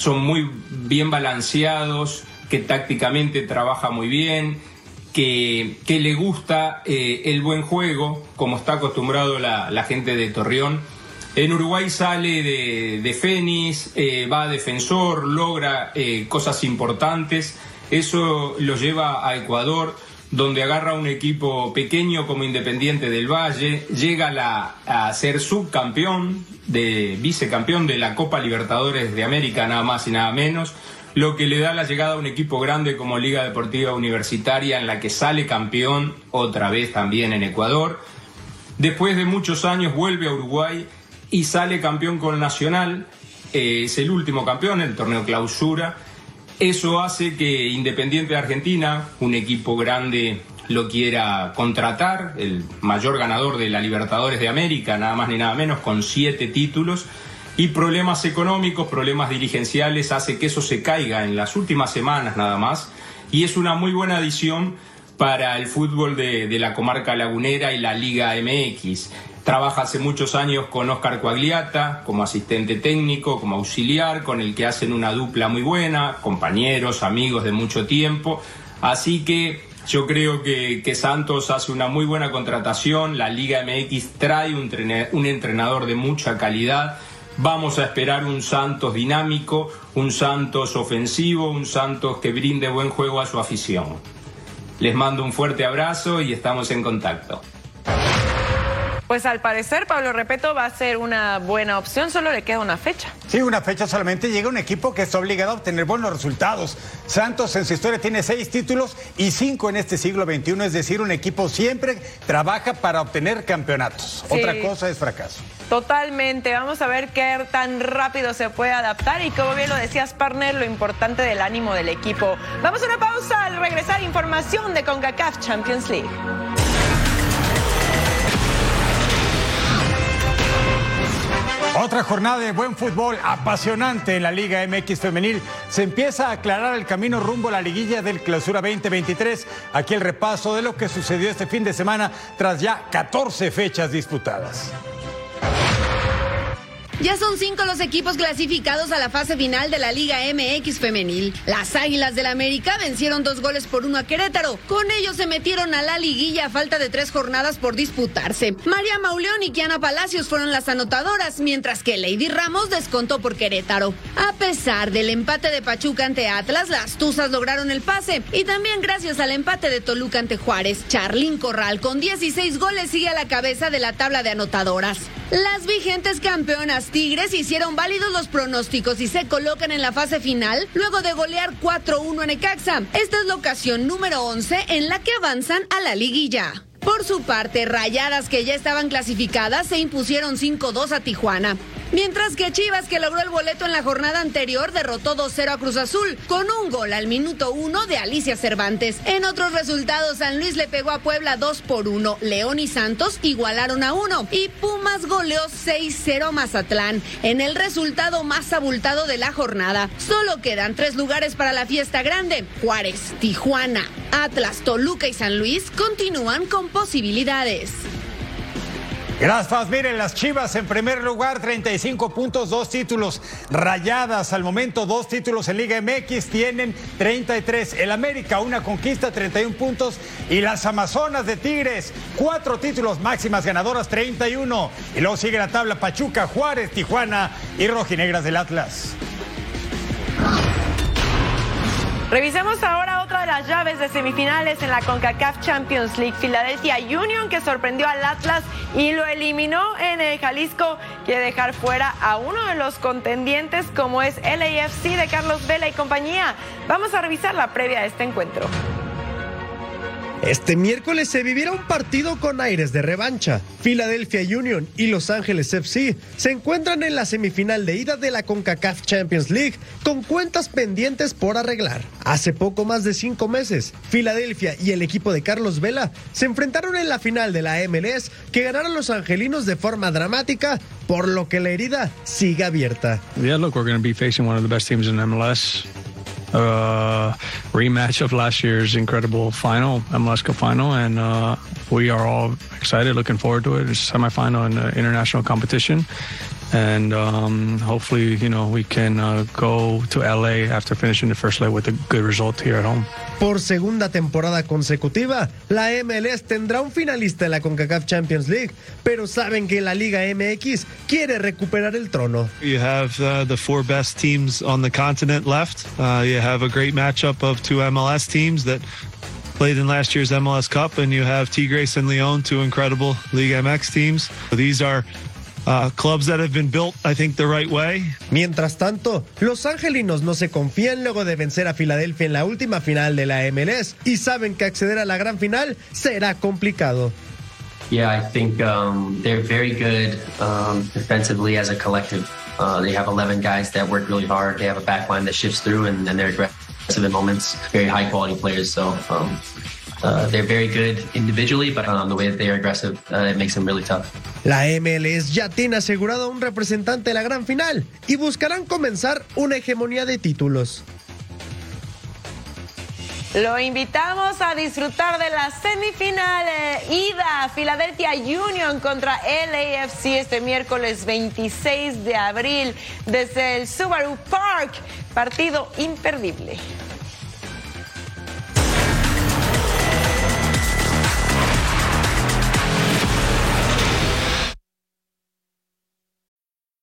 [SPEAKER 21] son muy bien balanceados, que tácticamente trabaja muy bien, que, que le gusta eh, el buen juego, como está acostumbrado la, la gente de Torreón. En Uruguay sale de, de Fénix, eh, va a defensor, logra eh, cosas importantes. Eso lo lleva a Ecuador, donde agarra un equipo pequeño como Independiente del Valle, llega la- a ser subcampeón, de vicecampeón de la Copa Libertadores de América, nada más y nada menos, lo que le da la llegada a un equipo grande como Liga Deportiva Universitaria, en la que sale campeón otra vez también en Ecuador. Después de muchos años vuelve a Uruguay y sale campeón con Nacional. Eh, es el último campeón, el torneo clausura. Eso hace que Independiente de Argentina, un equipo grande, lo quiera contratar, el mayor ganador de la Libertadores de América, nada más ni nada menos, con siete títulos. Y problemas económicos, problemas dirigenciales, hace que eso se caiga en las últimas semanas nada más. Y es una muy buena adición para el fútbol de, de la comarca lagunera y la Liga MX. Trabaja hace muchos años con Oscar Coagliata como asistente técnico, como auxiliar, con el que hacen una dupla muy buena, compañeros, amigos de mucho tiempo. Así que yo creo que, que Santos hace una muy buena contratación, la Liga MX trae un, entrenador de mucha calidad. Vamos a esperar un Santos dinámico, un Santos ofensivo, un Santos que brinde buen juego a su afición. Les mando un fuerte abrazo y estamos en contacto.
[SPEAKER 3] Pues al parecer Pablo Repeto va a ser una buena opción, solo le queda una fecha.
[SPEAKER 1] Sí, una fecha solamente llega un equipo que está obligado a obtener buenos resultados. Santos en su historia tiene seis títulos y cinco en este siglo XXI, es decir, un equipo siempre trabaja para obtener campeonatos.
[SPEAKER 3] Sí.
[SPEAKER 1] Otra cosa es fracaso.
[SPEAKER 3] Totalmente, vamos a ver qué tan rápido se puede adaptar y como bien lo decías, partner, lo importante del ánimo del equipo. Vamos a una pausa al regresar información de CONCACAF Champions League.
[SPEAKER 1] Otra jornada de buen fútbol apasionante en la Liga MX femenil. Se empieza a aclarar el camino rumbo a la liguilla del Clausura 2023. Aquí el repaso de lo que sucedió este fin de semana tras ya 14 fechas disputadas.
[SPEAKER 5] Ya son cinco los equipos clasificados a la fase final de la Liga MX femenil. Las Águilas del América vencieron dos goles por uno a Querétaro. Con ellos se metieron a la liguilla a falta de tres jornadas por disputarse. María Mauleón y Kiana Palacios fueron las anotadoras, mientras que Lady Ramos descontó por Querétaro. A pesar del empate de Pachuca ante Atlas, las Tuzas lograron el pase. Y también gracias al empate de Toluca ante Juárez, Charlín Corral con 16 goles sigue a la cabeza de la tabla de anotadoras. Las vigentes campeonas Tigres hicieron válidos los pronósticos y se colocan en la fase final luego de golear 4-1 a Necaxa. Esta es la ocasión número 11 en la que avanzan a la liguilla. Por su parte, Rayadas que ya estaban clasificadas se impusieron 5-2 a Tijuana. Mientras que Chivas, que logró el boleto en la jornada anterior, derrotó 2-0 a Cruz Azul con un gol al minuto 1 de Alicia Cervantes. En otros resultados, San Luis le pegó a Puebla 2 por 1, León y Santos igualaron a 1 y Pumas goleó 6-0 a Mazatlán en el resultado más abultado de la jornada. Solo quedan tres lugares para la fiesta grande. Juárez, Tijuana, Atlas, Toluca y San Luis continúan con posibilidades.
[SPEAKER 1] Gracias, miren las Chivas en primer lugar, 35 puntos, dos títulos. Rayadas al momento, dos títulos en Liga MX, tienen 33. El América, una conquista, 31 puntos. Y las Amazonas de Tigres, cuatro títulos máximas ganadoras, 31. Y luego sigue la tabla Pachuca, Juárez, Tijuana y Rojinegras del Atlas.
[SPEAKER 3] Revisemos ahora otra de las llaves de semifinales en la CONCACAF Champions League. Philadelphia Union que sorprendió al Atlas y lo eliminó en el Jalisco. Quiere dejar fuera a uno de los contendientes como es LAFC de Carlos Vela y compañía. Vamos a revisar la previa de este encuentro.
[SPEAKER 17] Este miércoles se vivirá un partido con aires de revancha. Philadelphia Union y Los Ángeles FC se encuentran en la semifinal de ida de la CONCACAF Champions League con cuentas pendientes por arreglar. Hace poco más de cinco meses, Philadelphia y el equipo de Carlos Vela se enfrentaron en la final de la MLS que ganaron los angelinos de forma dramática, por lo que la herida sigue abierta.
[SPEAKER 22] Yeah, look, we're going to be facing one of the best teams in MLS.
[SPEAKER 23] A rematch of last year's incredible final, MLS final, and uh, we are all excited, looking forward to it. It's semifinal in international competition. And um, hopefully, you know, we can uh, go to LA after finishing the first leg with a good result here at home.
[SPEAKER 17] Por segunda temporada consecutiva, la MLS tendrá un finalista en la CONCACAF Champions League, pero saben que la Liga MX quiere recuperar el trono.
[SPEAKER 23] You have uh, the four best teams on the continent left. Uh, you have a great matchup of two MLS teams that played in last year's MLS Cup, and you have Tigres and Leon, two incredible League MX teams. These are uh, clubs that have been built, I think, the right way.
[SPEAKER 17] Mientras tanto, los angelinos no se confían luego de vencer a Filadelfia en la última final de la MLS y saben que acceder a la gran final será complicado.
[SPEAKER 22] Yeah, I think um, they're very good um, defensively as a collective. Uh, they have 11 guys that work really hard. They have a back line that shifts through, and, and they're aggressive in moments. Very high quality players. So um, they're very good individually, but the way that they are aggressive, it makes them really tough.
[SPEAKER 17] La MLS ya tiene asegurado a un representante de la gran final y buscarán comenzar una hegemonía de títulos.
[SPEAKER 3] Lo invitamos a disfrutar de la semifinal eh, ida Philadelphia Union contra LAFC este miércoles 26 de abril desde el Subaru Park. Partido imperdible.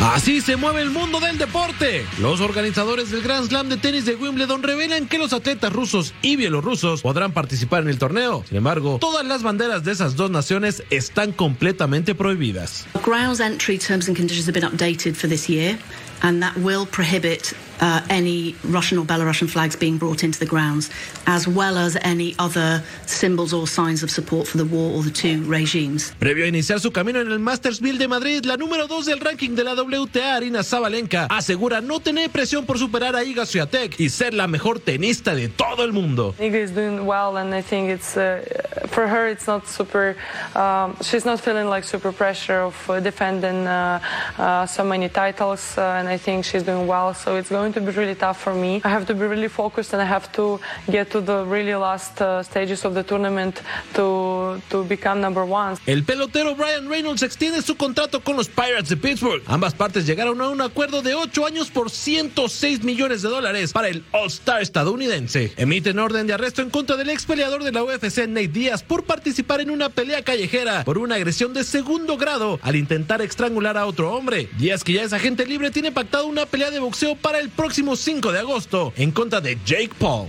[SPEAKER 14] Así se mueve el mundo del deporte. Los organizadores del Grand Slam de tenis de Wimbledon revelan que los atletas rusos y bielorrusos podrán participar en el torneo. Sin embargo, todas las banderas de esas dos naciones están completamente prohibidas.
[SPEAKER 24] Grounds entry terms and conditions have been updated for this year, and that will prohibit uh, any Russian or Belarusian flags being brought into the grounds, as well as any other symbols or signs of support for the war or the two regimes.
[SPEAKER 14] Previo a iniciar su camino en el Mastersville de Madrid, la número 2 del ranking de la WTA, Arina Zabalenka, asegura no tener presión por superar a Iga Swiatek y ser la mejor tenista de todo el mundo.
[SPEAKER 25] Iga is doing well, and I think it's uh, for her. It's not super. Um, she's not feeling like super pressure of defending uh, uh, so many titles, uh, and I think she's doing well. So it's going to be really tough for me. I have to be really focused, and I have to get to the really last uh, stages of the tournament to become number one.
[SPEAKER 14] El pelotero Brian Reynolds extiende su contrato con los Pirates de Pittsburgh. Ambas partes llegaron a un acuerdo de 8 años por 106 millones de dólares para el All-Star estadounidense. Emiten orden de arresto en contra del ex peleador de la UFC, Nate Díaz, por participar en una pelea callejera por una agresión de segundo grado al intentar estrangular a otro hombre. Díaz, que ya es agente libre, tiene pactado una pelea de boxeo para el próximo 5 de agosto en contra de Jake Paul.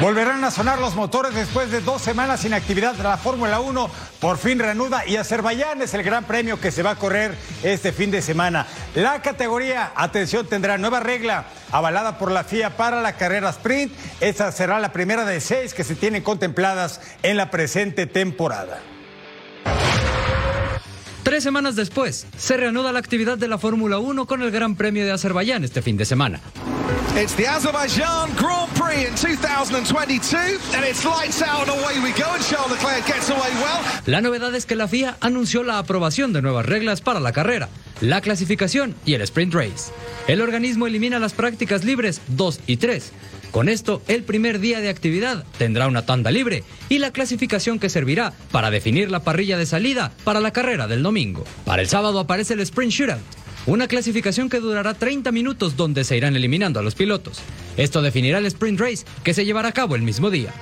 [SPEAKER 1] Volverán a sonar los motores después de dos semanas sin actividad de la Fórmula 1. Por fin reanuda y Azerbaiyán es el gran premio que se va a correr este fin de semana. La categoría, atención, tendrá nueva regla avalada por la FIA para la carrera sprint. Esta será la primera de seis que se tienen contempladas en la presente temporada.
[SPEAKER 26] Tres semanas después, se reanuda la actividad de la Fórmula 1 con el Gran Premio de Azerbaiyán este fin de semana.
[SPEAKER 27] It's the Azerbaijan Grand Prix in 2022, and it's lights out and away we go, and Charles Leclerc gets away well.
[SPEAKER 26] La novedad es que la FIA anunció la aprobación de nuevas reglas para la carrera, la clasificación y el sprint race. El organismo elimina las prácticas libres 2 y 3. Con esto, el primer día de actividad tendrá una tanda libre y la clasificación que servirá para definir la parrilla de salida para la carrera del domingo. Para el sábado aparece el sprint shootout, una clasificación que durará 30 minutos donde se irán eliminando a los pilotos. Esto definirá el sprint race que se llevará a cabo el mismo día.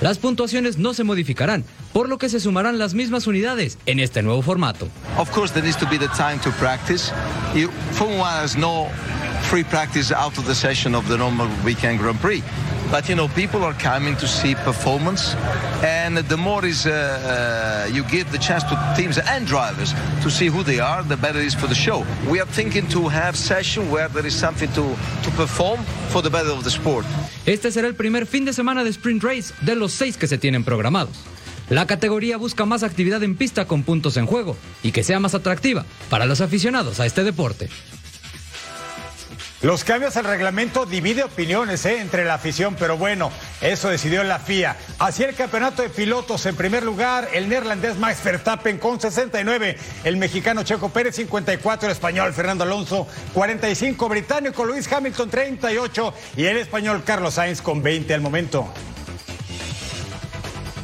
[SPEAKER 26] Las puntuaciones no se modificarán, por lo que se sumarán las mismas unidades en este nuevo formato.
[SPEAKER 28] Of course, there needs to be the time to practice. No free practice out of the session of the normal weekend Grand Prix. but you know, people are coming to see performance, and the more is uh, uh, you give the chance to teams and drivers to see who they are, the better it is for the show. We are thinking to have session where there is something to, to perform for the better of the sport.
[SPEAKER 26] Este será el primer fin de semana de Sprint Race de los seis que se tienen programados. La categoría busca más actividad en pista con puntos en juego y que sea más atractiva para los aficionados a este deporte.
[SPEAKER 1] Los cambios al reglamento divide opiniones ¿eh? entre la afición, pero bueno, eso decidió la FIA. Así el campeonato de pilotos en primer lugar, el neerlandés Max Verstappen con 69, el mexicano Checo Pérez 54, el español Fernando Alonso 45, británico Luis Hamilton 38 y el español Carlos Sainz con 20 al momento.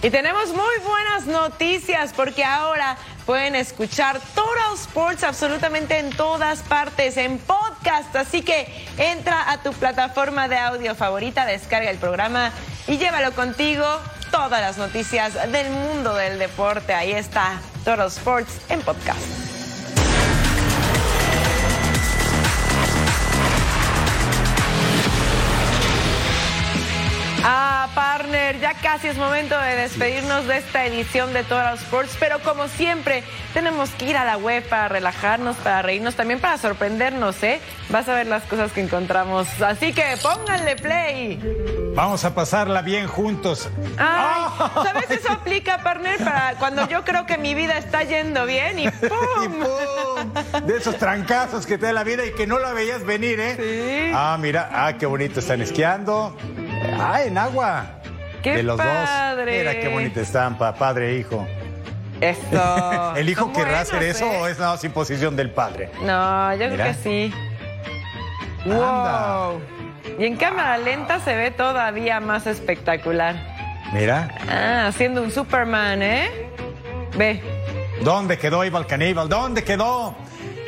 [SPEAKER 3] Y tenemos muy buenas noticias porque ahora pueden escuchar Total Sports absolutamente en todas partes, en podcast. Así que entra a tu plataforma de audio favorita, descarga el programa y llévalo contigo. Todas las noticias del mundo del deporte. Ahí está Total Sports en podcast. Ya casi es momento de despedirnos de esta edición de Total Sports, pero como siempre, tenemos que ir a la web para relajarnos, para reírnos, también para sorprendernos, ¿eh? Vas a ver las cosas que encontramos. Así que pónganle play.
[SPEAKER 1] Vamos a pasarla bien juntos.
[SPEAKER 3] Ay, ¿Sabes? Eso aplica, partner, para cuando yo creo que mi vida está yendo bien y ¡pum!
[SPEAKER 1] De esos trancazos que te da la vida y que no la veías venir, ¿eh?
[SPEAKER 3] Sí.
[SPEAKER 1] Ah, mira, ah, qué bonito están esquiando. Ah, en agua.
[SPEAKER 3] ¡Qué
[SPEAKER 1] de los
[SPEAKER 3] padre!
[SPEAKER 1] dos. Mira qué bonita estampa, padre e hijo.
[SPEAKER 3] Eso.
[SPEAKER 1] ¿El hijo querrá hacer eso
[SPEAKER 3] ¿eh?
[SPEAKER 1] o es nada más imposición del padre?
[SPEAKER 3] No, yo
[SPEAKER 1] Mira.
[SPEAKER 3] creo que sí.
[SPEAKER 1] Anda.
[SPEAKER 3] Wow. Y en cámara lenta se ve todavía más espectacular.
[SPEAKER 1] Mira.
[SPEAKER 3] Ah, haciendo un Superman, ¿eh? Ve.
[SPEAKER 1] ¿Dónde quedó Ival Caníbal? ¿Dónde quedó?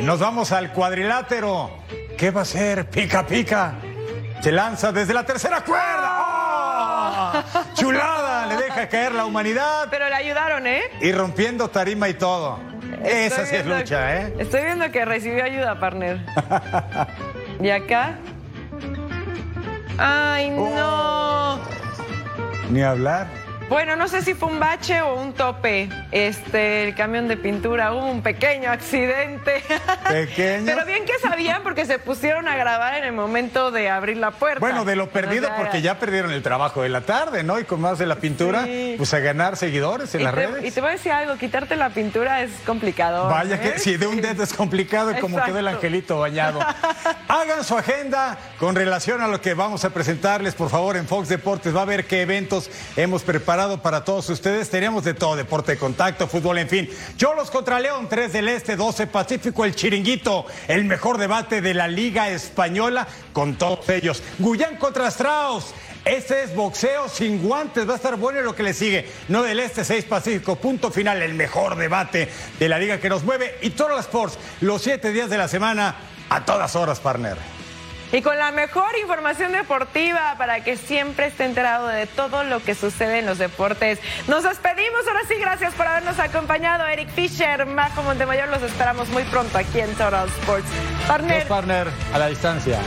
[SPEAKER 1] Nos vamos al cuadrilátero. ¿Qué va a hacer? Pica, pica. Se lanza desde la tercera cuerda. ¡Oh! Chulada, le deja caer la humanidad
[SPEAKER 3] Pero le ayudaron, ¿eh?
[SPEAKER 1] y rompiendo tarima y todo. Esa sí es lucha, ¿eh?
[SPEAKER 3] Estoy viendo que recibió ayuda, partner. ¿Y acá? ¡Ay,
[SPEAKER 1] Oh.
[SPEAKER 3] no!
[SPEAKER 1] Ni hablar.
[SPEAKER 3] Bueno, no sé si fue un bache o un tope. Este, el camión de pintura, hubo un pequeño accidente.
[SPEAKER 1] Pequeño.
[SPEAKER 3] Pero bien que sabían porque se pusieron a grabar en el momento de abrir la puerta.
[SPEAKER 1] Bueno, de lo perdido,
[SPEAKER 3] O sea,
[SPEAKER 1] porque ya perdieron el trabajo de la tarde, ¿no? Y con más de la pintura,
[SPEAKER 3] Sí.
[SPEAKER 1] pues a ganar seguidores en
[SPEAKER 3] y
[SPEAKER 1] las
[SPEAKER 3] te,
[SPEAKER 1] redes.
[SPEAKER 3] Y te voy a decir algo, quitarte la pintura es complicado.
[SPEAKER 1] Vaya
[SPEAKER 3] ¿eh?
[SPEAKER 1] que si de un dedo es complicado y como
[SPEAKER 3] Exacto.
[SPEAKER 1] quedó el angelito bañado. Hagan su agenda con relación a lo que vamos a presentarles, por favor, en Fox Deportes. Va a ver qué eventos hemos preparado para todos ustedes. Tenemos de todo, deporte de contacto, fútbol, en fin. Cholos contra León, 3 del Este, 12 Pacífico, el Chiringuito, el mejor debate de la Liga Española con todos ellos. Guyán contra Strauss. Este es boxeo sin guantes, va a estar bueno lo que le sigue. No del Este, 6 Pacífico, punto final, el mejor debate de la liga que nos mueve. Y todos los sports, los siete días de la semana, a todas horas, partner.
[SPEAKER 3] Y con la mejor información deportiva para que siempre esté enterado de todo lo que sucede en los deportes. Nos despedimos, ahora sí, gracias por habernos acompañado. Eric Fisher, Majo Montemayor, los esperamos muy pronto aquí en Total Sports. Partner.
[SPEAKER 1] partner, a la distancia.